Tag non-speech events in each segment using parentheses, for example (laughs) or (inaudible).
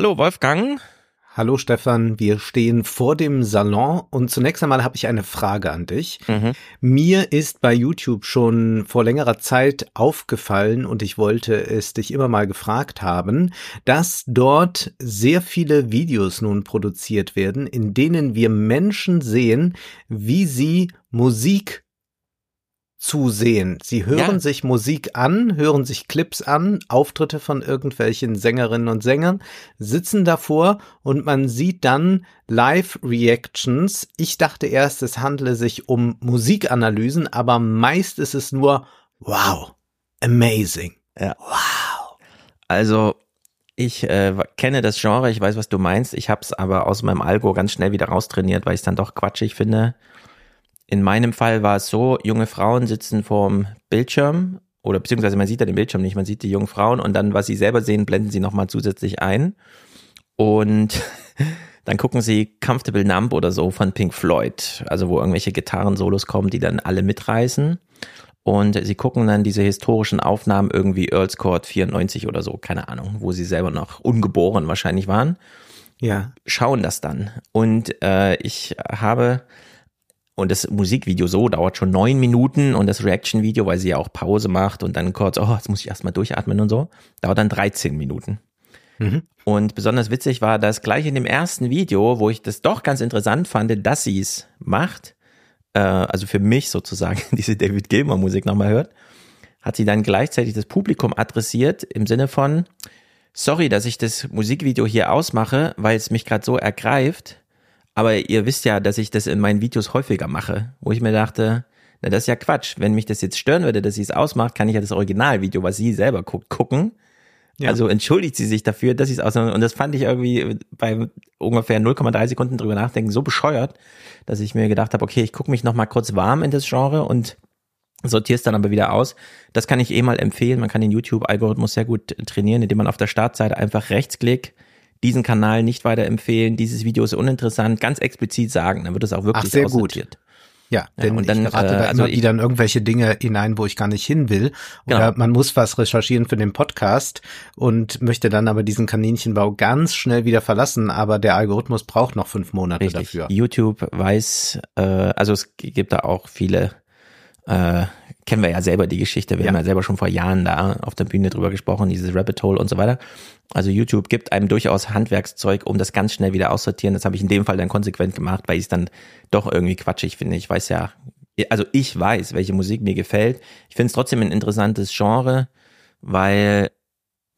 Hallo Wolfgang. Hallo Stefan, wir stehen vor dem Salon und zunächst einmal habe ich eine Frage an dich. Mhm. Mir ist bei YouTube schon vor längerer Zeit aufgefallen und ich wollte es dich immer mal gefragt haben, dass dort sehr viele Videos nun produziert werden, in denen wir Menschen sehen, wie sie Musik zusehen. Sie hören ja. sich Musik an, hören sich Clips an, Auftritte von irgendwelchen Sängerinnen und Sängern, sitzen davor und man sieht dann Live-Reactions. Ich dachte erst, es handle sich um Musikanalysen, aber meist ist es nur wow, amazing. Ja. Wow. Also ich äh, kenne das Genre, ich weiß, was du meinst. Ich habe es aber aus meinem Algo ganz schnell wieder raustrainiert, weil ich es dann doch quatschig finde. In meinem Fall war es so, junge Frauen sitzen vorm Bildschirm oder beziehungsweise man sieht ja den Bildschirm nicht, man sieht die jungen Frauen und dann, was sie selber sehen, blenden sie nochmal zusätzlich ein. Und (laughs) dann gucken sie Comfortable Numb oder so von Pink Floyd, also wo irgendwelche Gitarrensolos kommen, die dann alle mitreißen. Und sie gucken dann diese historischen Aufnahmen irgendwie Earls Court 94 oder so, keine Ahnung, wo sie selber noch ungeboren wahrscheinlich waren. Ja. Schauen das dann. Und äh, ich habe und das Musikvideo so dauert schon neun Minuten und das Reaction-Video, weil sie ja auch Pause macht und dann kurz, oh, jetzt muss ich erstmal durchatmen und so, dauert dann 13 Minuten. Mhm. Und besonders witzig war das gleich in dem ersten Video, wo ich das doch ganz interessant fand, dass sie es macht, äh, also für mich sozusagen (laughs) diese David Gilmer Musik nochmal hört, hat sie dann gleichzeitig das Publikum adressiert im Sinne von, sorry, dass ich das Musikvideo hier ausmache, weil es mich gerade so ergreift, aber ihr wisst ja, dass ich das in meinen Videos häufiger mache, wo ich mir dachte, na, das ist ja Quatsch. Wenn mich das jetzt stören würde, dass sie es ausmacht, kann ich ja das Originalvideo, was sie selber guckt, gucken. Ja. Also entschuldigt sie sich dafür, dass sie es ausmacht. Und das fand ich irgendwie bei ungefähr 0,3 Sekunden drüber nachdenken so bescheuert, dass ich mir gedacht habe, okay, ich gucke mich noch mal kurz warm in das Genre und sortiere es dann aber wieder aus. Das kann ich eh mal empfehlen. Man kann den YouTube-Algorithmus sehr gut trainieren, indem man auf der Startseite einfach rechtsklickt diesen Kanal nicht weiterempfehlen, dieses Video ist uninteressant, ganz explizit sagen, dann wird es auch wirklich Ach, sehr gut. Ja, denn ja, und dann, ich gerate da äh, also immer wieder in irgendwelche Dinge hinein, wo ich gar nicht hin will. Oder genau. man muss was recherchieren für den Podcast und möchte dann aber diesen Kaninchenbau ganz schnell wieder verlassen, aber der Algorithmus braucht noch fünf Monate Richtig. dafür. YouTube weiß, äh, also es gibt da auch viele äh, kennen wir ja selber die Geschichte. Wir ja. haben ja selber schon vor Jahren da auf der Bühne drüber gesprochen, dieses Rabbit Hole und so weiter. Also YouTube gibt einem durchaus Handwerkszeug, um das ganz schnell wieder aussortieren. Das habe ich in dem Fall dann konsequent gemacht, weil ich es dann doch irgendwie quatschig finde. Ich weiß ja, also ich weiß, welche Musik mir gefällt. Ich finde es trotzdem ein interessantes Genre, weil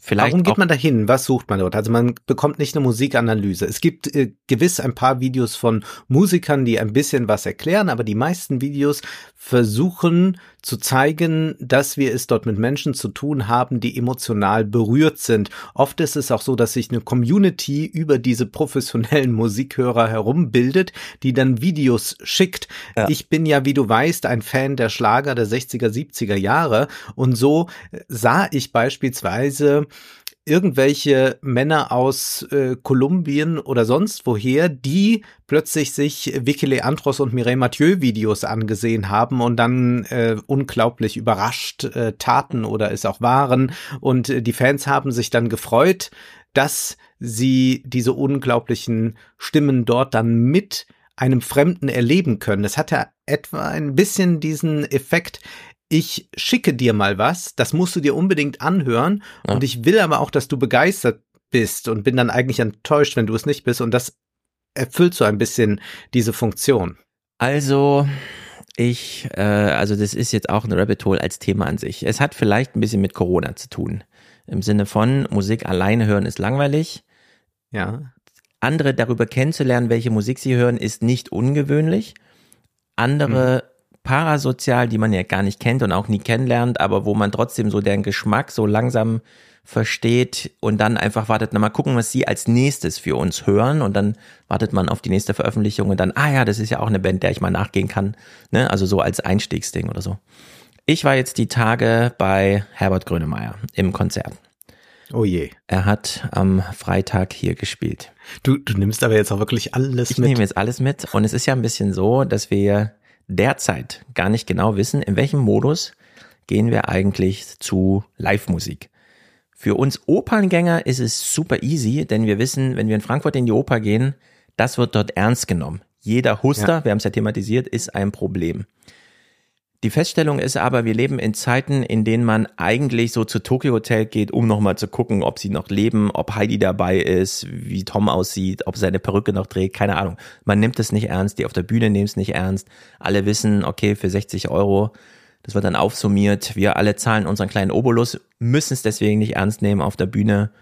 Vielleicht Warum geht man da hin? Was sucht man dort? Also man bekommt nicht eine Musikanalyse. Es gibt äh, gewiss ein paar Videos von Musikern, die ein bisschen was erklären, aber die meisten Videos versuchen zu zeigen, dass wir es dort mit Menschen zu tun haben, die emotional berührt sind. Oft ist es auch so, dass sich eine Community über diese professionellen (laughs) Musikhörer herumbildet, die dann Videos schickt. Ja. Ich bin ja, wie du weißt, ein Fan der Schlager der 60er, 70er Jahre und so sah ich beispielsweise irgendwelche Männer aus äh, Kolumbien oder sonst woher, die plötzlich sich Vicky Leandros und Mireille Mathieu Videos angesehen haben und dann äh, unglaublich überrascht äh, taten oder es auch waren. Und äh, die Fans haben sich dann gefreut, dass sie diese unglaublichen Stimmen dort dann mit einem Fremden erleben können. Es hat ja etwa ein bisschen diesen Effekt, ich schicke dir mal was, das musst du dir unbedingt anhören ja. und ich will aber auch, dass du begeistert bist und bin dann eigentlich enttäuscht, wenn du es nicht bist und das erfüllt so ein bisschen diese Funktion. Also ich, äh, also das ist jetzt auch ein Rabbit Hole als Thema an sich. Es hat vielleicht ein bisschen mit Corona zu tun. Im Sinne von Musik alleine hören ist langweilig. Ja. Andere darüber kennenzulernen, welche Musik sie hören, ist nicht ungewöhnlich. Andere parasozial, die man ja gar nicht kennt und auch nie kennenlernt, aber wo man trotzdem so deren Geschmack so langsam versteht und dann einfach wartet, na mal gucken, was sie als nächstes für uns hören und dann wartet man auf die nächste Veröffentlichung und dann, ah ja, das ist ja auch eine Band, der ich mal nachgehen kann, ne? also so als Einstiegsding oder so. Ich war jetzt die Tage bei Herbert Grönemeyer im Konzert. Oh je. Er hat am Freitag hier gespielt. Du, du nimmst aber jetzt auch wirklich alles ich mit. Ich nehme jetzt alles mit und es ist ja ein bisschen so, dass wir derzeit gar nicht genau wissen, in welchem Modus gehen wir eigentlich zu Live-Musik. Für uns Operngänger ist es super easy, denn wir wissen, wenn wir in Frankfurt in die Oper gehen, das wird dort ernst genommen. Jeder Huster, ja. wir haben es ja thematisiert, ist ein Problem. Die Feststellung ist aber, wir leben in Zeiten, in denen man eigentlich so zu Tokyo Hotel geht, um nochmal zu gucken, ob sie noch leben, ob Heidi dabei ist, wie Tom aussieht, ob seine Perücke noch trägt, keine Ahnung. Man nimmt es nicht ernst, die auf der Bühne nehmen es nicht ernst. Alle wissen, okay, für 60 Euro, das wird dann aufsummiert. Wir alle zahlen unseren kleinen Obolus, müssen es deswegen nicht ernst nehmen auf der Bühne.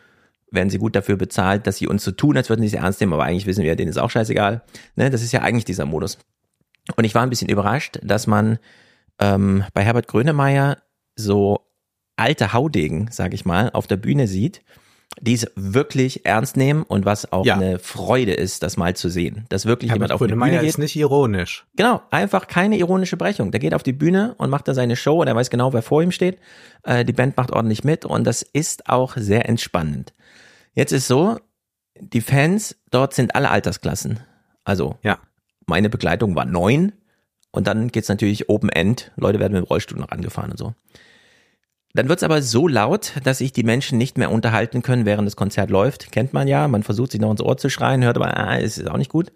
Werden sie gut dafür bezahlt, dass sie uns so tun, als würden sie es ernst nehmen, aber eigentlich wissen wir, denen ist auch scheißegal. Ne, das ist ja eigentlich dieser Modus. Und ich war ein bisschen überrascht, dass man ähm, bei Herbert Grönemeyer so alte Haudegen, sag ich mal, auf der Bühne sieht, die es wirklich ernst nehmen und was auch ja. eine Freude ist, das mal zu sehen. Dass wirklich Herbert jemand auf Grönemeyer die Bühne geht. ist nicht ironisch. Genau, einfach keine ironische Brechung. Der geht auf die Bühne und macht da seine Show und er weiß genau, wer vor ihm steht. Äh, die Band macht ordentlich mit und das ist auch sehr entspannend. Jetzt ist so, die Fans dort sind alle Altersklassen. Also, ja. meine Begleitung war neun, und dann geht's natürlich Open End. Leute werden mit dem Rollstuhl noch angefahren und so. Dann wird's aber so laut, dass sich die Menschen nicht mehr unterhalten können, während das Konzert läuft. Kennt man ja. Man versucht sich noch ins Ohr zu schreien, hört aber, ah, ist auch nicht gut.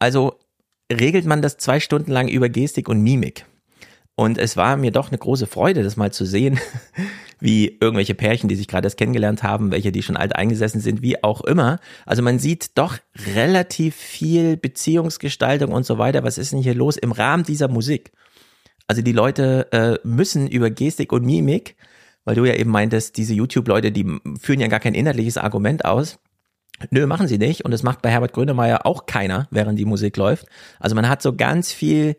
Also regelt man das zwei Stunden lang über Gestik und Mimik. Und es war mir doch eine große Freude, das mal zu sehen, (laughs) wie irgendwelche Pärchen, die sich gerade erst kennengelernt haben, welche, die schon alt eingesessen sind, wie auch immer. Also man sieht doch relativ viel Beziehungsgestaltung und so weiter. Was ist denn hier los im Rahmen dieser Musik? Also die Leute äh, müssen über Gestik und Mimik, weil du ja eben meintest, diese YouTube-Leute, die führen ja gar kein inhaltliches Argument aus. Nö, machen sie nicht. Und das macht bei Herbert Grönemeyer auch keiner, während die Musik läuft. Also man hat so ganz viel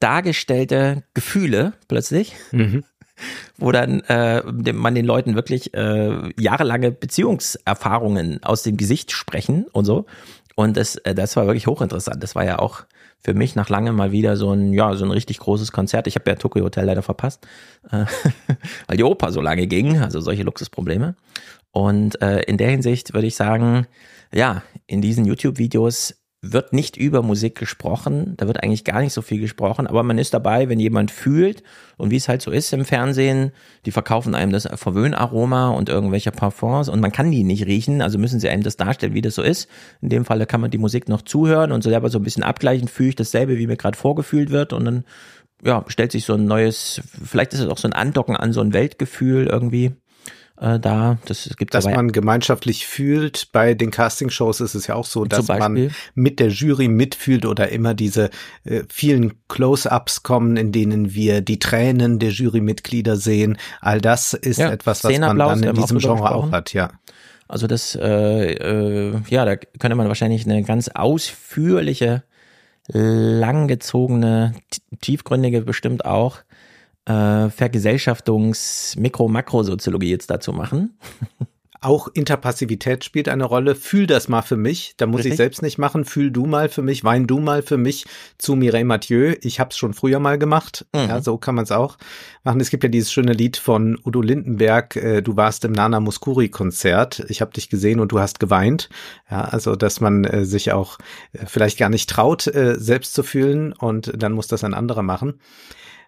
dargestellte Gefühle plötzlich, mhm. (laughs) wo dann äh, man den Leuten wirklich äh, jahrelange Beziehungserfahrungen aus dem Gesicht sprechen und so. Und das, äh, das war wirklich hochinteressant. Das war ja auch für mich nach langem mal wieder so ein, ja, so ein richtig großes Konzert. Ich habe ja Tokyo Hotel leider verpasst, äh, (laughs) weil die Oper so lange ging, also solche Luxusprobleme. Und äh, in der Hinsicht würde ich sagen, ja, in diesen YouTube-Videos wird nicht über Musik gesprochen, da wird eigentlich gar nicht so viel gesprochen, aber man ist dabei, wenn jemand fühlt und wie es halt so ist im Fernsehen, die verkaufen einem das Verwöhnaroma und irgendwelche Parfums und man kann die nicht riechen, also müssen sie einem das darstellen, wie das so ist. In dem Fall kann man die Musik noch zuhören und selber so ein bisschen abgleichen, fühle ich dasselbe, wie mir gerade vorgefühlt wird und dann ja, stellt sich so ein neues, vielleicht ist es auch so ein Andocken an so ein Weltgefühl irgendwie äh, da. Das gibt Dass man gemeinschaftlich fühlt. Bei den Castingshows ist es ja auch so, dass man mit der Jury mitfühlt oder immer diese äh, vielen Close-ups kommen, in denen wir die Tränen der Jurymitglieder sehen. All das ist ja, etwas, was man dann in diesem Genre auch hat, ja. Also das, äh, äh, ja, da könnte man wahrscheinlich eine ganz ausführliche, langgezogene, tiefgründige bestimmt auch äh, Vergesellschaftungs-, Mikro-, Makrosoziologie jetzt dazu machen. (laughs) Auch Interpassivität spielt eine Rolle. Fühl das mal für mich. Da muss Richtig. ich selbst nicht machen. Fühl du mal für mich. Wein du mal für mich zu Mireille Mathieu. Ich habe es schon früher mal gemacht. Mhm. Ja, so kann man es auch machen. Es gibt ja dieses schöne Lied von Udo Lindenberg. Äh, du warst im Nana Muskuri Konzert. Ich habe dich gesehen und du hast geweint. Ja, also dass man äh, sich auch äh, vielleicht gar nicht traut, äh, selbst zu fühlen und dann muss das ein anderer machen.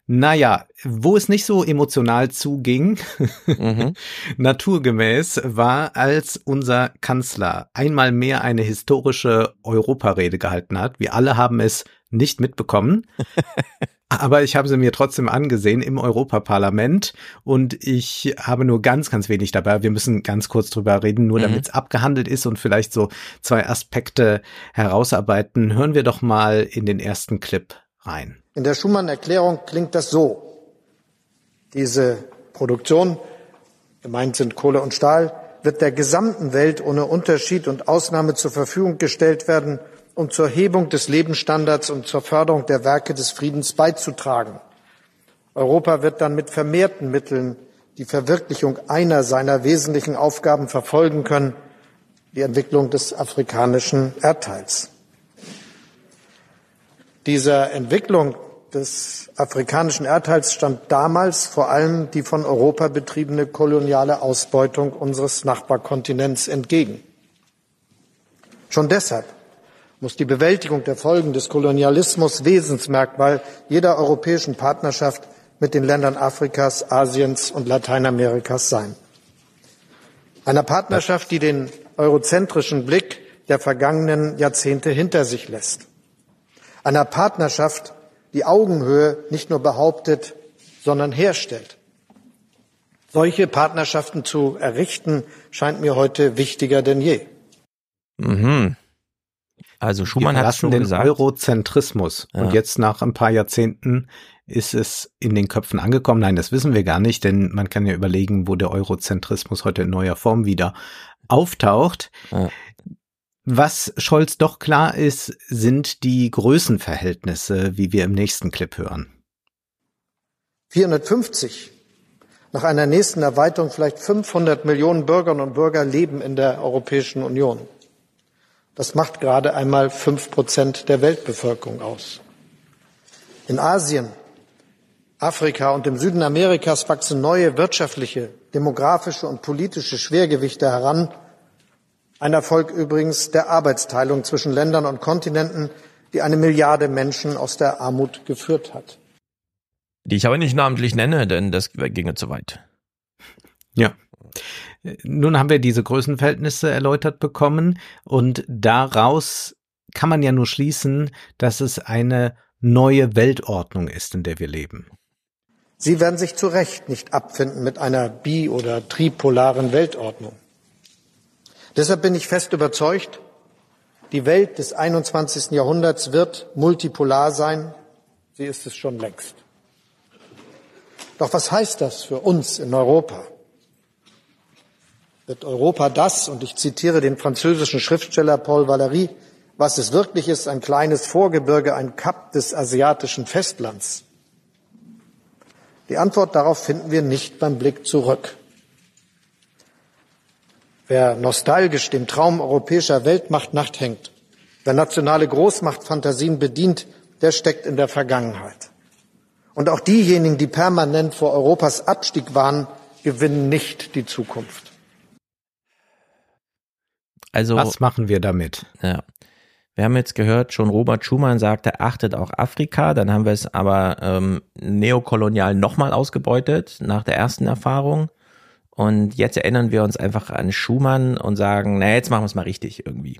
Naja, wo es nicht so emotional zuging, mhm. (laughs) naturgemäß, war, als unser Kanzler einmal mehr eine historische Europarede gehalten hat. Wir alle haben es nicht mitbekommen. (laughs) Aber ich habe sie mir trotzdem angesehen im Europaparlament und ich habe nur ganz, ganz wenig dabei. Wir müssen ganz kurz drüber reden, nur mhm. damit es abgehandelt ist und vielleicht so zwei Aspekte herausarbeiten. Hören wir doch mal in den ersten Clip rein. In der Schumann-Erklärung klingt das so. Diese Produktion, gemeint sind Kohle und Stahl, wird der gesamten Welt ohne Unterschied und Ausnahme zur Verfügung gestellt werden, um zur Hebung des Lebensstandards und zur Förderung der Werke des Friedens beizutragen. Europa wird dann mit vermehrten Mitteln die Verwirklichung einer seiner wesentlichen Aufgaben verfolgen können, die Entwicklung des afrikanischen Erdteils. Dieser Entwicklung des afrikanischen Erdteils stand damals vor allem die von Europa betriebene koloniale Ausbeutung unseres Nachbarkontinents entgegen. Schon deshalb muss die Bewältigung der Folgen des Kolonialismus Wesensmerkmal jeder europäischen Partnerschaft mit den Ländern Afrikas, Asiens und Lateinamerikas sein. Einer Partnerschaft, die den eurozentrischen Blick der vergangenen Jahrzehnte hinter sich lässt. Einer Partnerschaft, die Augenhöhe nicht nur behauptet, sondern herstellt. Solche Partnerschaften zu errichten, scheint mir heute wichtiger denn je. Mhm. Also Schumann hat schon den gesagt. Eurozentrismus. Ja. Und jetzt nach ein paar Jahrzehnten ist es in den Köpfen angekommen. Nein, das wissen wir gar nicht, denn man kann ja überlegen, wo der Eurozentrismus heute in neuer Form wieder auftaucht. Ja. Was Scholz doch klar ist, sind die Größenverhältnisse, wie wir im nächsten Clip hören. 450, nach einer nächsten Erweiterung vielleicht 500 Millionen Bürgerinnen und Bürger leben in der Europäischen Union. Das macht gerade einmal fünf Prozent der Weltbevölkerung aus. In Asien, Afrika und im Süden Amerikas wachsen neue wirtschaftliche, demografische und politische Schwergewichte heran. Ein Erfolg übrigens der Arbeitsteilung zwischen Ländern und Kontinenten, die eine Milliarde Menschen aus der Armut geführt hat. Die ich aber nicht namentlich nenne, denn das ginge zu weit. Ja. Nun haben wir diese Größenverhältnisse erläutert bekommen und daraus kann man ja nur schließen, dass es eine neue Weltordnung ist, in der wir leben. Sie werden sich zu Recht nicht abfinden mit einer bi- oder tripolaren Weltordnung. Deshalb bin ich fest überzeugt, die Welt des 21. Jahrhunderts wird multipolar sein. Sie ist es schon längst. Doch was heißt das für uns in Europa? Wird Europa das, und ich zitiere den französischen Schriftsteller Paul Valéry, was es wirklich ist, ein kleines Vorgebirge, ein Kap des asiatischen Festlands? Die Antwort darauf finden wir nicht beim Blick zurück. Wer nostalgisch dem Traum europäischer Weltmacht nachhängt, wer nationale Großmachtfantasien bedient, der steckt in der Vergangenheit. Und auch diejenigen, die permanent vor Europas Abstieg waren, gewinnen nicht die Zukunft. Also, Was machen wir damit? ja. Wir haben jetzt gehört, schon Robert Schumann sagte, achtet auch Afrika. Dann haben wir es aber ähm, neokolonial nochmal ausgebeutet nach der ersten Erfahrung. Und jetzt erinnern wir uns einfach an Schumann und sagen, na, jetzt machen wir es mal richtig irgendwie.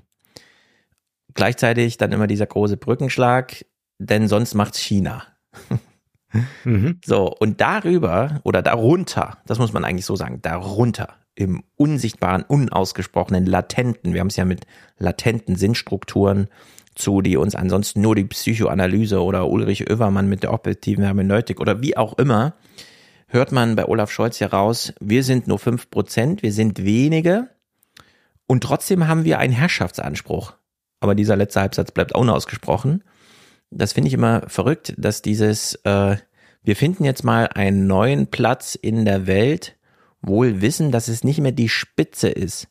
Gleichzeitig dann immer dieser große Brückenschlag, denn sonst macht's China. Mhm. (laughs) So, und darüber oder darunter, das muss man eigentlich so sagen, darunter im unsichtbaren, unausgesprochenen, latenten, wir haben es ja mit latenten Sinnstrukturen zu, die uns ansonsten nur die Psychoanalyse oder Ulrich Oevermann mit der objektiven Hermeneutik oder wie auch immer, hört man bei Olaf Scholz ja raus, wir sind nur fünf Prozent, wir sind wenige und trotzdem haben wir einen Herrschaftsanspruch. Aber dieser letzte Halbsatz bleibt unausgesprochen. Das finde ich immer verrückt, dass dieses, äh, wir finden jetzt mal einen neuen Platz in der Welt, wohl wissen, dass es nicht mehr die Spitze ist.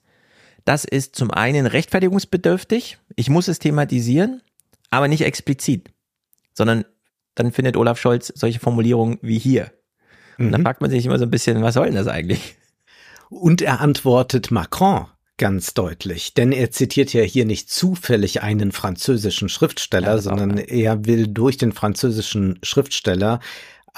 Das ist zum einen rechtfertigungsbedürftig, ich muss es thematisieren, aber nicht explizit, sondern dann findet Olaf Scholz solche Formulierungen wie hier. Und dann Mhm. fragt man sich immer so ein bisschen, was soll denn das eigentlich? Und er antwortet Macron ganz deutlich, denn er zitiert ja hier nicht zufällig einen französischen Schriftsteller, Ja, sondern er will durch den französischen Schriftsteller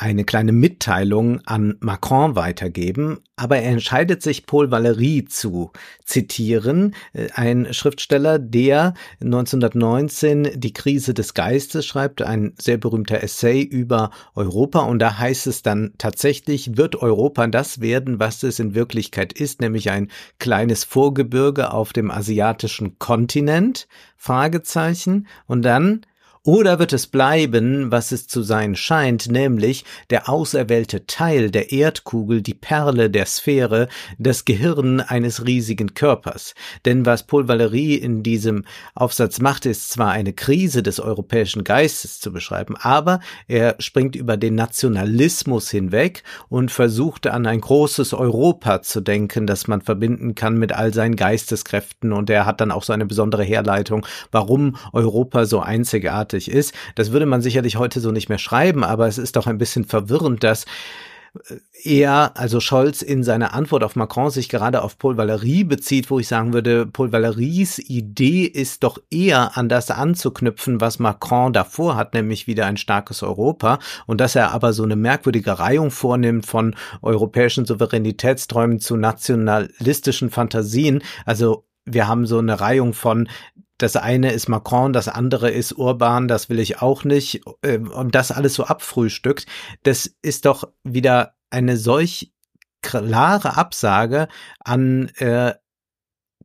eine kleine Mitteilung an Macron weitergeben, aber er entscheidet sich Paul Valéry zu zitieren, äh, ein Schriftsteller, der 1919 die Krise des Geistes schreibt, ein sehr berühmter Essay über Europa und da heißt es dann tatsächlich, wird Europa das werden, was es in Wirklichkeit ist, nämlich ein kleines Vorgebirge auf dem asiatischen Kontinent? Fragezeichen. Und dann oder wird es bleiben, was es zu sein scheint, nämlich der auserwählte Teil der Erdkugel, die Perle der Sphäre, das Gehirn eines riesigen Körpers? Denn was Paul Valéry in diesem Aufsatz macht, ist zwar eine Krise des europäischen Geistes zu beschreiben, aber er springt über den Nationalismus hinweg und versucht an ein großes Europa zu denken, das man verbinden kann mit all seinen Geisteskräften und er hat dann auch so eine besondere Herleitung, warum Europa so einzigartig ist. Das würde man sicherlich heute so nicht mehr schreiben, aber es ist doch ein bisschen verwirrend, dass er, also Scholz in seiner Antwort auf Macron sich gerade auf Paul Valéry bezieht, wo ich sagen würde, Paul Valérys Idee ist doch eher an das anzuknüpfen, was Macron davor hat, nämlich wieder ein starkes Europa und dass er aber so eine merkwürdige Reihung vornimmt von europäischen Souveränitätsträumen zu nationalistischen Fantasien. Also wir haben so eine Reihung von das eine ist Macron, das andere ist Urban, das will ich auch nicht. Ähm, und das alles so abfrühstückt, das ist doch wieder eine solch klare Absage an äh,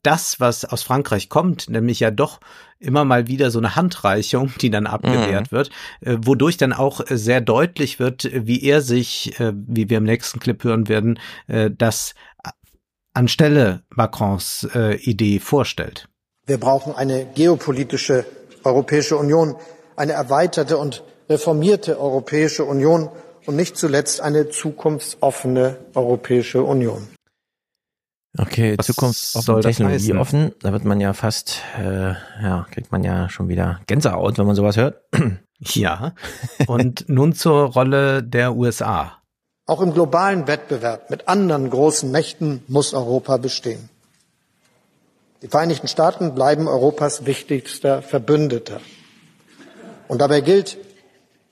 das, was aus Frankreich kommt, nämlich ja doch immer mal wieder so eine Handreichung, die dann abgewehrt mhm. wird, äh, wodurch dann auch sehr deutlich wird, wie er sich, äh, wie wir im nächsten Clip hören werden, äh, das anstelle Macrons äh, Idee vorstellt. Wir brauchen eine geopolitische Europäische Union, eine erweiterte und reformierte Europäische Union und nicht zuletzt eine zukunftsoffene Europäische Union. Okay, zukunftsoffen, technologieoffen, da wird man ja fast, äh, ja, kriegt man ja schon wieder Gänsehaut, wenn man sowas hört. (clears throat) Ja, und nun zur Rolle der USA. Auch im globalen Wettbewerb mit anderen großen Mächten muss Europa bestehen. Die Vereinigten Staaten bleiben Europas wichtigster Verbündeter. Und dabei gilt,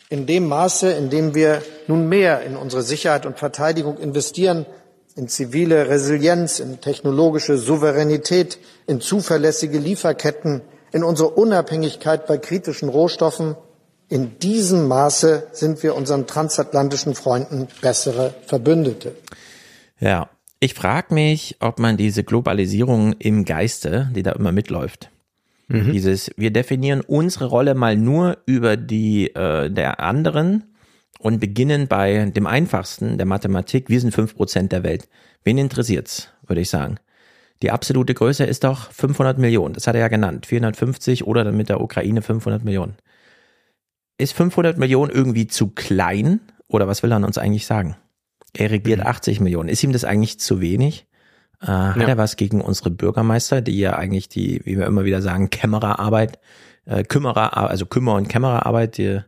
in dem Maße, in dem wir nun mehr in unsere Sicherheit und Verteidigung investieren, in zivile Resilienz, in technologische Souveränität, in zuverlässige Lieferketten, in unsere Unabhängigkeit bei kritischen Rohstoffen, in diesem Maße sind wir unseren transatlantischen Freunden bessere Verbündete. Ja, ich frage mich, ob man diese Globalisierung im Geiste, die da immer mitläuft, mhm. dieses, wir definieren unsere Rolle mal nur über die äh, der anderen und beginnen bei dem einfachsten, der Mathematik. Wir sind fünf Prozent der Welt. Wen interessiert's, würde ich sagen. Die absolute Größe ist doch 500 Millionen. Das hat er ja genannt. 450 oder dann mit der Ukraine 500 Millionen. Ist 500 Millionen irgendwie zu klein? Oder was will er uns eigentlich sagen? Er regiert mhm. 80 Millionen. Ist ihm das eigentlich zu wenig? Äh, hat ja. er was gegen unsere Bürgermeister, die ja eigentlich die, wie wir immer wieder sagen, Kämmererarbeit, äh, Kümmerer, also Kümmer- und Kämmererarbeit, die,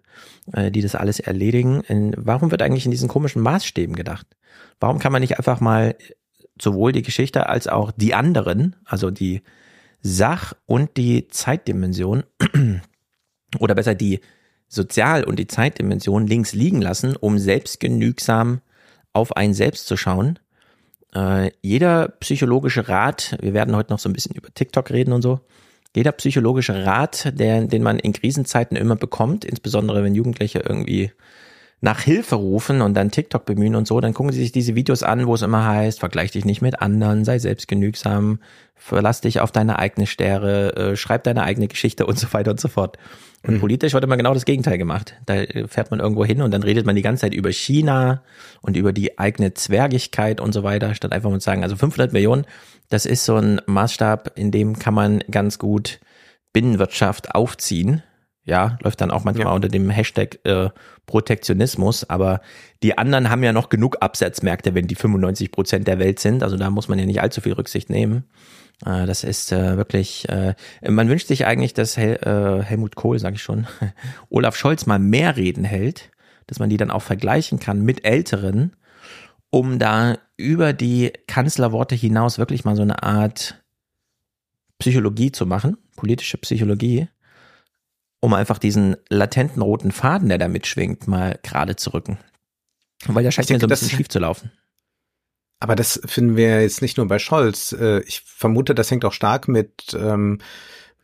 äh, die das alles erledigen. In, warum wird eigentlich in diesen komischen Maßstäben gedacht? Warum kann man nicht einfach mal sowohl die Geschichte als auch die anderen, also die Sach- und die Zeitdimension, (clears throat) oder besser die Sozial- und die Zeitdimension links liegen lassen, um selbstgenügsam auf einen selbst zu schauen. Äh, jeder psychologische Rat, wir werden heute noch so ein bisschen über TikTok reden und so, jeder psychologische Rat, der, den man in Krisenzeiten immer bekommt, insbesondere wenn Jugendliche irgendwie nach Hilfe rufen und dann TikTok bemühen und so, dann gucken sie sich diese Videos an, wo es immer heißt, vergleich dich nicht mit anderen, sei selbstgenügsam, verlass dich auf deine eigene Stärke, äh, schreib deine eigene Geschichte und so weiter und so fort. Und mhm. politisch wird immer genau das Gegenteil gemacht. Da äh, fährt man irgendwo hin und dann redet man die ganze Zeit über China und über die eigene Zwergigkeit und so weiter, statt einfach mal zu sagen, also 500 Millionen, das ist so ein Maßstab, in dem kann man ganz gut Binnenwirtschaft aufziehen ja, läuft dann auch manchmal ja. unter dem Hashtag äh, Protektionismus, aber die anderen haben ja noch genug Absatzmärkte, wenn die 95 Prozent der Welt sind. Also da muss man ja nicht allzu viel Rücksicht nehmen. Äh, das ist äh, wirklich, äh, man wünscht sich eigentlich, dass Hel äh, Helmut Kohl, sage ich schon, (laughs) Olaf Scholz mal mehr Reden hält, dass man die dann auch vergleichen kann mit älteren, um da über die Kanzlerworte hinaus wirklich mal so eine Art Psychologie zu machen, politische Psychologie um einfach diesen latenten roten Faden, der da mitschwingt, mal gerade zu rücken. Weil der scheint mir so ein bisschen schief zu laufen. Aber das finden wir jetzt nicht nur bei Scholz. Äh, ich vermute, das hängt auch stark mit ähm,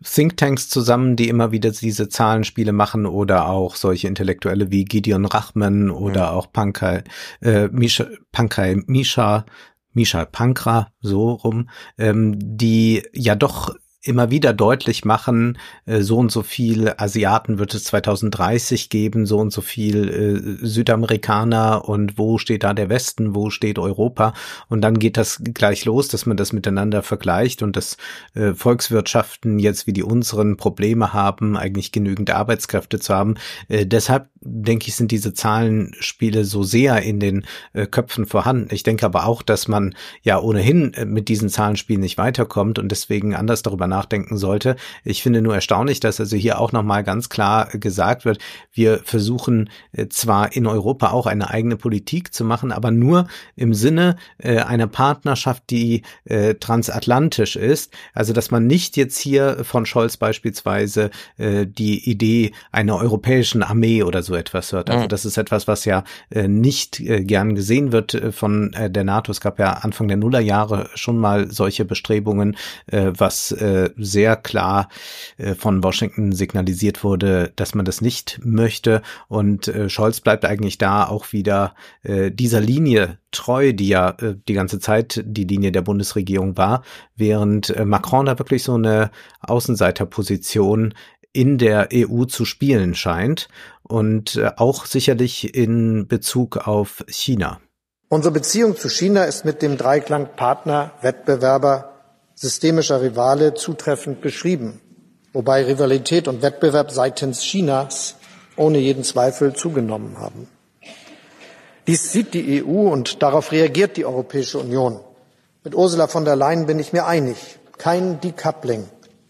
Thinktanks zusammen, die immer wieder diese Zahlenspiele machen oder auch solche Intellektuelle wie Gideon Rachman oder ja. auch Pankaj, äh, Misha, Pankaj Misha, Misha Pankra, so rum, ähm, die ja doch immer wieder deutlich machen, äh, so und so viel Asiaten wird es 2030 geben, so und so viel äh, Südamerikaner und wo steht da der Westen, wo steht Europa und dann geht das gleich los, dass man das miteinander vergleicht und dass äh, Volkswirtschaften jetzt wie die unseren Probleme haben, eigentlich genügend Arbeitskräfte zu haben. Deshalb denke ich, sind diese Zahlenspiele so sehr in den Köpfen vorhanden. Ich denke aber auch, dass man ja ohnehin mit diesen Zahlenspielen nicht weiterkommt und deswegen anders darüber nachdenken sollte. Ich finde nur erstaunlich, dass also hier auch nochmal ganz klar gesagt wird, wir versuchen äh, zwar in Europa auch eine eigene Politik zu machen, aber nur im Sinne äh, einer Partnerschaft, die äh, transatlantisch ist. Also dass man nicht jetzt hier von Scholz beispielsweise die Idee einer europäischen Armee oder so etwas hört. Also das ist etwas, was ja nicht gern gesehen wird von der NATO. Es gab ja Anfang der Nullerjahre schon mal solche Bestrebungen, was äh, sehr klar äh, von Washington signalisiert wurde, dass man das nicht möchte. Und äh, Scholz bleibt eigentlich da auch wieder äh, dieser Linie treu, die ja die ganze Zeit die Linie der Bundesregierung war, während äh, Macron da wirklich so eine Außenseiterposition in der EU zu spielen scheint und auch sicherlich in Bezug auf China. Unsere Beziehung zu China ist mit dem Dreiklang Partner, Wettbewerber, systemischer Rivale zutreffend beschrieben, wobei Rivalität und Wettbewerb seitens Chinas ohne jeden Zweifel zugenommen haben. Dies sieht die EU und darauf reagiert die Europäische Union. Mit Ursula von der Leyen bin ich mir einig. Kein Decoupling,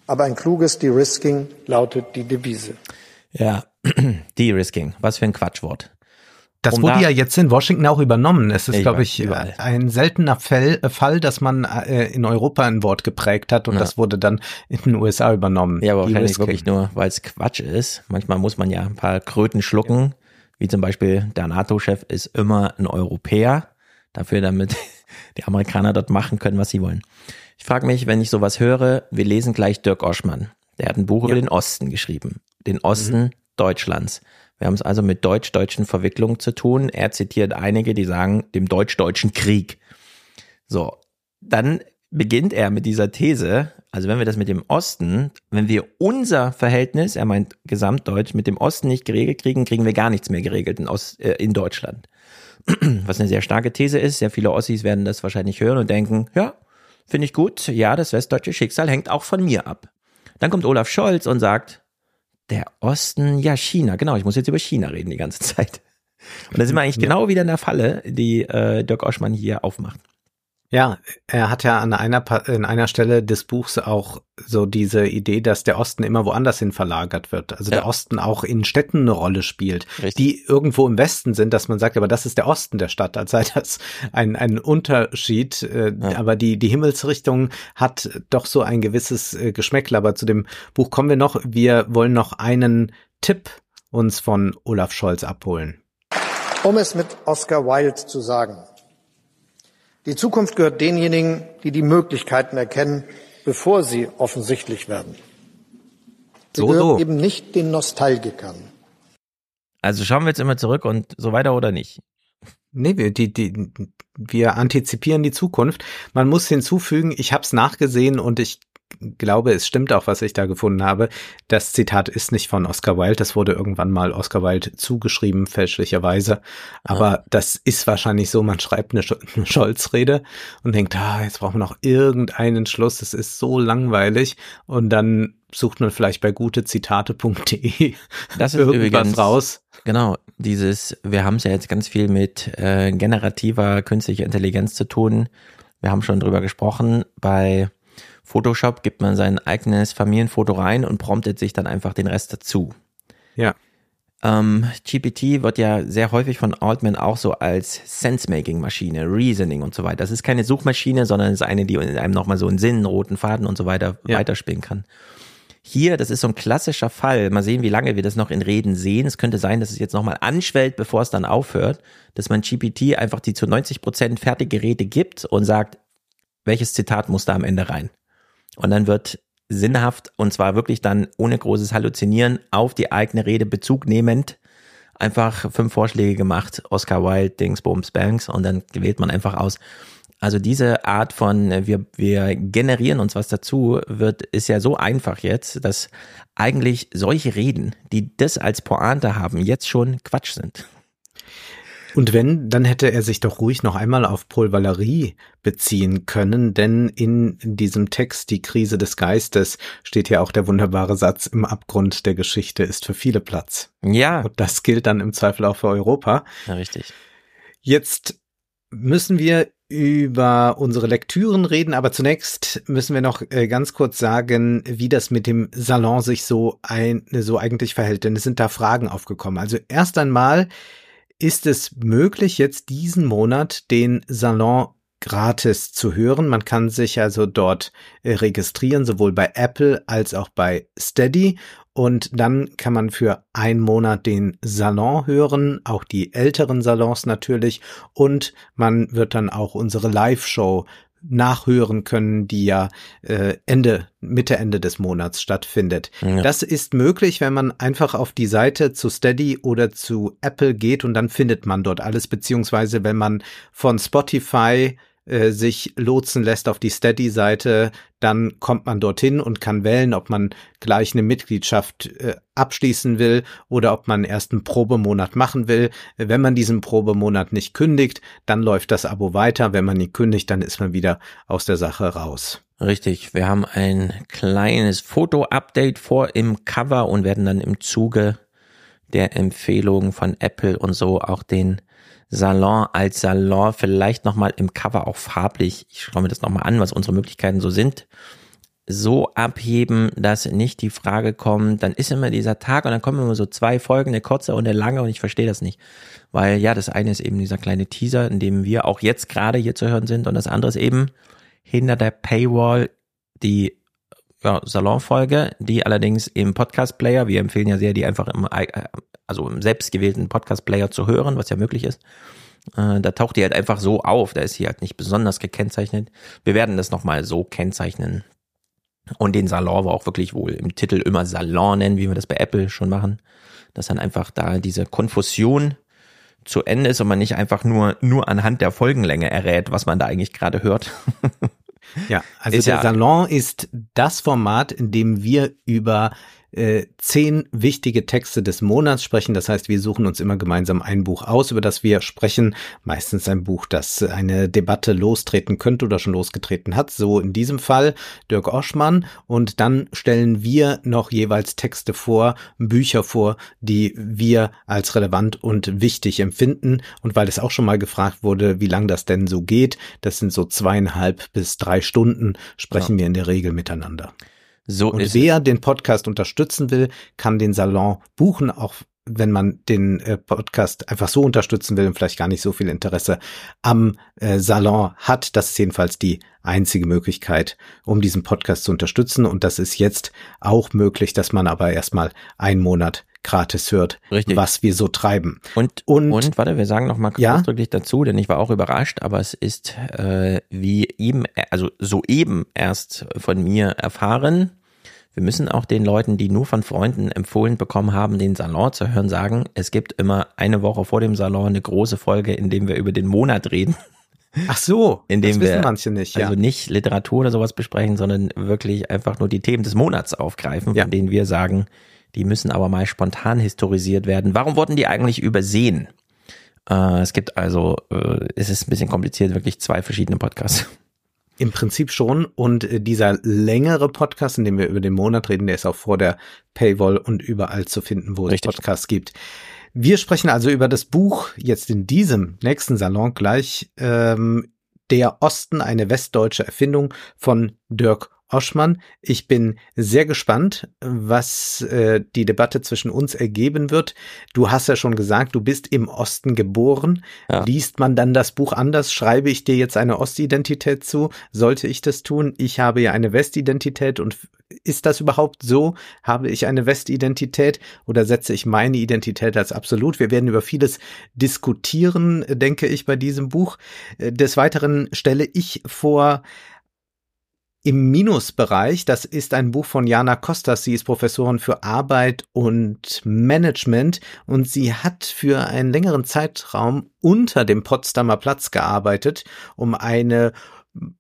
aber ein kluges De-Risking lautet die Devise. Ja, (clears throat) De-Risking, was für ein Quatschwort. Das Um wurde da- ja jetzt in Washington auch übernommen. Es ist, glaube ich, überall. ein seltener Fall, äh, Fall, dass man äh, in Europa ein Wort geprägt hat und Ja. das wurde dann in den USA übernommen. Ja, aber wahrscheinlich De-Risking. wirklich nur, weil es Quatsch ist. Manchmal muss man ja ein paar Kröten schlucken, wie zum Beispiel der NATO-Chef ist immer ein Europäer, dafür damit (laughs) die Amerikaner dort machen können, was sie wollen. Ich frage mich, wenn ich sowas höre, wir lesen gleich Dirk Oschmann. Der hat ein Buch über den Osten geschrieben. Den Osten Deutschlands. Wir haben es also mit deutsch-deutschen Verwicklungen zu tun. Er zitiert einige, die sagen, dem deutsch-deutschen Krieg. So, dann beginnt er mit dieser These, also wenn wir das mit dem Osten, wenn wir unser Verhältnis, er meint Gesamtdeutsch, mit dem Osten nicht geregelt kriegen, kriegen wir gar nichts mehr geregelt in, Ost, äh, in Deutschland. (clears throat) Was eine sehr starke These ist. Sehr viele Ossis werden das wahrscheinlich hören und denken, ja, finde ich gut, ja, das westdeutsche Schicksal hängt auch von mir ab. Dann kommt Olaf Scholz und sagt, der Osten, ja, China, genau, ich muss jetzt über China reden die ganze (laughs) Zeit. Und da sind wir eigentlich genau wieder in der Falle, die äh, Dirk Oschmann hier aufmacht. Ja, er hat ja an einer, Pa- in einer Stelle des Buchs auch so diese Idee, dass der Osten immer woanders hin verlagert wird. Also Ja. der Osten auch in Städten eine Rolle spielt, Richtig. die irgendwo im Westen sind, dass man sagt, aber das ist der Osten der Stadt, als sei das ein, ein Unterschied. Äh, Ja. Aber die, die Himmelsrichtung hat doch so ein gewisses äh, Geschmäckle. Aber zu dem Buch kommen wir noch. Wir wollen noch einen Tipp uns von Olaf Scholz abholen. Um es mit Oscar Wilde zu sagen. Die Zukunft gehört denjenigen, die die Möglichkeiten erkennen, bevor sie offensichtlich werden. Sie So, gehört so. eben nicht den Nostalgikern. Also schauen wir jetzt immer zurück und so weiter oder nicht? Nee, wir, die, die, wir antizipieren die Zukunft. Man muss hinzufügen, ich habe es nachgesehen und ich glaube, es stimmt auch, was ich da gefunden habe. Das Zitat ist nicht von Oscar Wilde, das wurde irgendwann mal Oscar Wilde zugeschrieben, fälschlicherweise. Aber das ist wahrscheinlich so, man schreibt eine, Sch- (laughs) eine Scholz-Rede und denkt, ah, jetzt brauchen wir noch irgendeinen Schluss, das ist so langweilig. Und dann sucht man vielleicht bei gutezitate.de Das (laughs) ist irgendwas übrigens raus. Genau, dieses, wir haben es ja jetzt ganz viel mit äh, generativer künstlicher Intelligenz zu tun. Wir haben schon drüber gesprochen. Bei Photoshop gibt man sein eigenes Familienfoto rein und promptet sich dann einfach den Rest dazu. Ja. Ähm, GPT wird ja sehr häufig von Altman auch so als Sense-Making-Maschine, Reasoning und so weiter. Das ist keine Suchmaschine, sondern es ist eine, die einem nochmal so einen Sinn, einen roten Faden und so weiter Ja. weiterspielen kann. Hier, das ist so ein klassischer Fall. Mal sehen, wie lange wir das noch in Reden sehen. Es könnte sein, dass es jetzt nochmal anschwellt, bevor es dann aufhört, dass man GPT einfach die zu 90 Prozent fertige Rede gibt und sagt, welches Zitat muss da am Ende rein? Und dann wird sinnhaft und zwar wirklich dann ohne großes Halluzinieren auf die eigene Rede Bezug nehmend einfach fünf Vorschläge gemacht, Oscar Wilde, Dingsbums, Banks und dann wählt man einfach aus. Also diese Art von wir wir generieren uns was dazu wird ist ja so einfach jetzt, dass eigentlich solche Reden, die das als Pointe haben, jetzt schon Quatsch sind. Und wenn, dann hätte er sich doch ruhig noch einmal auf Paul Valéry beziehen können, denn in diesem Text Die Krise des Geistes steht ja auch der wunderbare Satz, im Abgrund der Geschichte ist für viele Platz. Ja, Und das gilt dann im Zweifel auch für Europa. ja richtig. Jetzt müssen wir über unsere Lektüren reden, aber zunächst müssen wir noch äh, ganz kurz sagen, wie das mit dem Salon sich so ein, so eigentlich verhält, denn es sind da Fragen aufgekommen. Also erst einmal ist es möglich, jetzt diesen Monat den Salon gratis zu hören. Man kann sich also dort äh, registrieren, sowohl bei Apple als auch bei Steady. Und dann kann man für einen Monat den Salon hören, auch die älteren Salons natürlich. Und man wird dann auch unsere Live-Show nachhören können, die ja äh, Ende, Mitte, Ende des Monats stattfindet. Ja. Das ist möglich, wenn man einfach auf die Seite zu Steady oder zu Apple geht und dann findet man dort alles, beziehungsweise wenn man von Spotify äh, sich lotsen lässt auf die Steady-Seite, dann kommt man dorthin und kann wählen, ob man gleich eine Mitgliedschaft äh, abschließen will oder ob man erst einen Probemonat machen will. Wenn man diesen Probemonat nicht kündigt, dann läuft das Abo weiter. Wenn man ihn kündigt, dann ist man wieder aus der Sache raus. Richtig, wir haben ein kleines Foto-Update vor im Cover und werden dann im Zuge der Empfehlungen von Apple und so auch den Salon als Salon, vielleicht nochmal im Cover auch farblich, ich schaue mir das nochmal an, was unsere Möglichkeiten so sind, so abheben, dass nicht die Frage kommt, dann ist immer dieser Tag und dann kommen immer so zwei Folgen, eine kurze und eine lange und ich verstehe das nicht. Weil ja, das eine ist eben dieser kleine Teaser, in dem wir auch jetzt gerade hier zu hören sind und das andere ist eben hinter der Paywall die Salonfolge, die allerdings im Podcast-Player, wir empfehlen ja sehr, die einfach im, also im selbstgewählten Podcast-Player zu hören, was ja möglich ist. Äh, da taucht die halt einfach so auf, da ist sie halt nicht besonders gekennzeichnet. Wir werden das nochmal so kennzeichnen. Und den Salon war auch wirklich wohl im Titel immer Salon nennen, wie wir das bei Apple schon machen. Dass dann einfach da diese Konfusion zu Ende ist und man nicht einfach nur, nur anhand der Folgenlänge errät, was man da eigentlich gerade hört. (laughs) Ja, also ist der ja, Salon ist das Format, in dem wir über äh, zehn wichtige Texte des Monats sprechen. Das heißt, wir suchen uns immer gemeinsam ein Buch aus, über das wir sprechen. Meistens ein Buch, das eine Debatte lostreten könnte oder schon losgetreten hat. So in diesem Fall Dirk Oschmann. Und dann stellen wir noch jeweils Texte vor, Bücher vor, die wir als relevant und wichtig empfinden. Und weil es auch schon mal gefragt wurde, wie lang das denn so geht, das sind so zweieinhalb bis drei Stunden, sprechen ja. wir in der Regel miteinander. So und wer den Podcast unterstützen will, kann den Salon buchen, auch wenn man den äh, Podcast einfach so unterstützen will und vielleicht gar nicht so viel Interesse am äh, Salon hat. Das ist jedenfalls die einzige Möglichkeit, um diesen Podcast zu unterstützen. Und das ist jetzt auch möglich, dass man aber erstmal einen Monat gratis hört, Richtig. was wir so treiben. Und, und, und warte, wir sagen noch mal ja? ausdrücklich dazu, denn ich war auch überrascht, aber es ist äh, wie eben, also soeben erst von mir erfahren, wir müssen auch den Leuten, die nur von Freunden empfohlen bekommen haben, den Salon zu hören, sagen, es gibt immer eine Woche vor dem Salon eine große Folge, in dem wir über den Monat reden. Ach so, (laughs) in dem das wir manche nicht, ja. also nicht Literatur oder sowas besprechen, sondern wirklich einfach nur die Themen des Monats aufgreifen, ja. von denen wir sagen, die müssen aber mal spontan historisiert werden. Warum wurden die eigentlich übersehen? Äh, es gibt also, äh, es ist ein bisschen kompliziert, wirklich zwei verschiedene Podcasts. Im Prinzip schon. Und äh, dieser längere Podcast, in dem wir über den Monat reden, der ist auch vor der Paywall und überall zu finden, wo Richtig. es Podcasts gibt. Wir sprechen also über das Buch jetzt in diesem nächsten Salon gleich. Ähm, der Osten, eine westdeutsche Erfindung von Dirk Oschmann. Ich bin sehr gespannt, was äh, die Debatte zwischen uns ergeben wird. Du hast ja schon gesagt, du bist im Osten geboren. Ja. Liest man dann das Buch anders? Schreibe ich dir jetzt eine Ostidentität zu? Sollte ich das tun? Ich habe ja eine Westidentität und ist das überhaupt so? Habe ich eine Westidentität oder setze ich meine Identität als absolut? Wir werden über vieles diskutieren, denke ich, bei diesem Buch. Äh, des Weiteren stelle ich vor im Minusbereich, das ist ein Buch von Jana Kostas. Sie ist Professorin für Arbeit und Management und sie hat für einen längeren Zeitraum unter dem Potsdamer Platz gearbeitet, um eine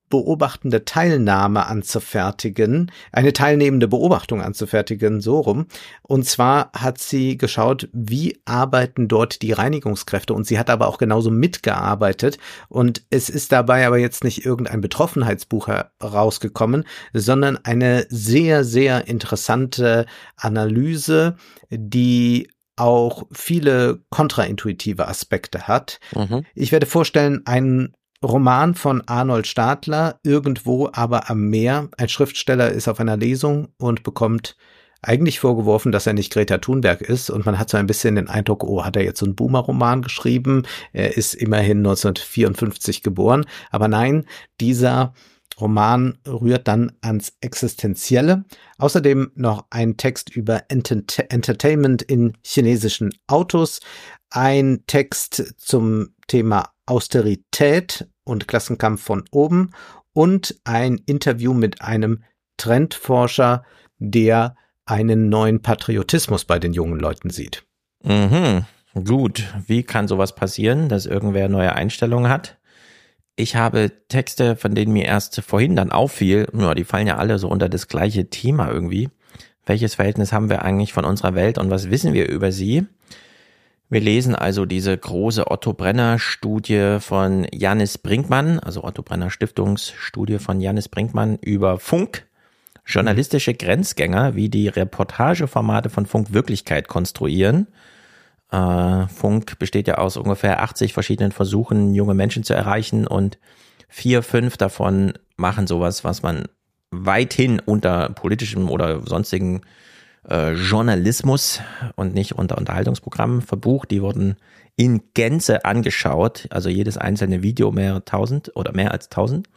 beobachtende Teilnahme anzufertigen, eine teilnehmende Beobachtung anzufertigen, so rum. Und zwar hat sie geschaut, wie arbeiten dort die Reinigungskräfte und sie hat aber auch genauso mitgearbeitet und es ist dabei aber jetzt nicht irgendein Betroffenheitsbuch herausgekommen, sondern eine sehr, sehr interessante Analyse, die auch viele kontraintuitive Aspekte hat. Mhm. Ich werde vorstellen, einen Roman von Arnold Stadler, irgendwo aber am Meer. Ein Schriftsteller ist auf einer Lesung und bekommt eigentlich vorgeworfen, dass er nicht Greta Thunberg ist und man hat so ein bisschen den Eindruck, oh, hat er jetzt so einen Boomer-Roman geschrieben? Er ist immerhin 1954 geboren. Aber nein, dieser Roman rührt dann ans Existenzielle. Außerdem noch ein Text über Ent Entertainment in chinesischen Autos, ein Text zum Thema Austerität und Klassenkampf von oben und ein Interview mit einem Trendforscher, der einen neuen Patriotismus bei den jungen Leuten sieht. Mhm. Gut, wie kann sowas passieren, dass irgendwer neue Einstellungen hat? Ich habe Texte, von denen mir erst vorhin dann auffiel, ja, die fallen ja alle so unter das gleiche Thema irgendwie. Welches Verhältnis haben wir eigentlich von unserer Welt und was wissen wir über sie? Wir lesen also diese große Otto Brenner Studie von Janis Brinkmann, also Otto Brenner Stiftungsstudie von Janis Brinkmann über Funk, journalistische Grenzgänger, wie die Reportageformate von Funk Wirklichkeit konstruieren. Äh, Funk besteht ja aus ungefähr 80 verschiedenen Versuchen, junge Menschen zu erreichen und vier, fünf davon machen sowas, was man weithin unter politischem oder sonstigen äh, Journalismus und nicht unter Unterhaltungsprogrammen verbucht. Die wurden in Gänze angeschaut, also jedes einzelne Video mehr tausend oder mehr als tausend.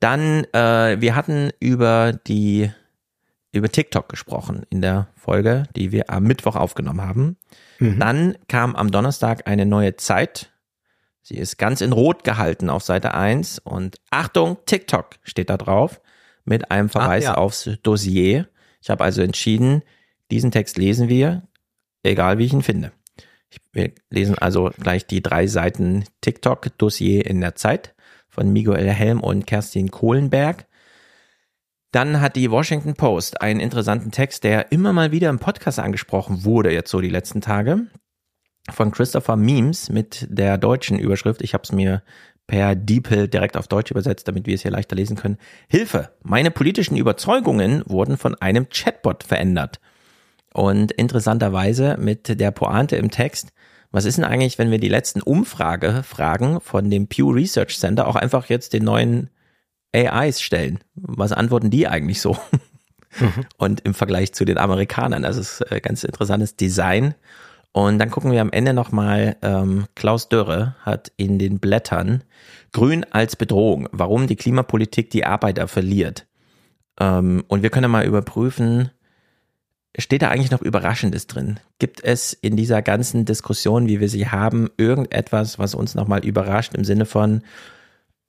Dann, äh, wir hatten über die über TikTok gesprochen in der Folge, die wir am Mittwoch aufgenommen haben. Mhm. Dann kam am Donnerstag eine neue Zeit. Sie ist ganz in Rot gehalten auf Seite 1 und Achtung, TikTok steht da drauf mit einem Verweis Ach, ja. aufs Dossier. Ich habe also entschieden, diesen Text lesen wir, egal wie ich ihn finde. wir lesen also gleich die drei Seiten TikTok-Dossier in der Zeit von Miguel Helm und Kerstin Kohlenberg. Dann hat die Washington Post einen interessanten Text, der immer mal wieder im Podcast angesprochen wurde, jetzt so die letzten Tage, von Christopher Memes mit der deutschen Überschrift. Ich habe es mir per DeepL direkt auf Deutsch übersetzt, damit wir es hier leichter lesen können. Hilfe! Meine politischen Überzeugungen wurden von einem Chatbot verändert. Und interessanterweise mit der Pointe im Text, was ist denn eigentlich, wenn wir die letzten Umfrage-Fragen von dem Pew Research Center auch einfach jetzt den neuen AIs stellen? Was antworten die eigentlich so? (laughs) Mhm. Und im Vergleich zu den Amerikanern, das ist äh, ganz interessantes Design. Und dann gucken wir am Ende nochmal, ähm, Klaus Dörre hat in den Blättern Grün als Bedrohung, warum die Klimapolitik die Arbeiter verliert. Ähm, und wir können mal überprüfen, steht da eigentlich noch Überraschendes drin? Gibt es in dieser ganzen Diskussion, wie wir sie haben, irgendetwas, was uns nochmal überrascht im Sinne von,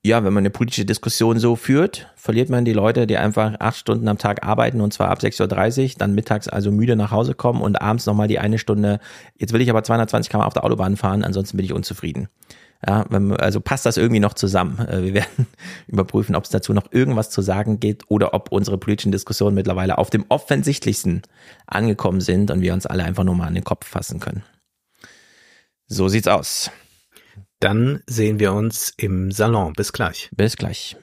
ja, wenn man eine politische Diskussion so führt, verliert man die Leute, die einfach acht Stunden am Tag arbeiten und zwar ab 6.30 Uhr, dann mittags also müde nach Hause kommen und abends nochmal die eine Stunde, jetzt will ich aber 220 km auf der Autobahn fahren, ansonsten bin ich unzufrieden. Ja, also passt das irgendwie noch zusammen. Äh, wir werden (laughs) überprüfen, ob es dazu noch irgendwas zu sagen geht oder ob unsere politischen Diskussionen mittlerweile auf dem offensichtlichsten angekommen sind und wir uns alle einfach nur mal an den Kopf fassen können. So sieht's aus. Dann sehen wir uns im Salon. Bis gleich. Bis gleich.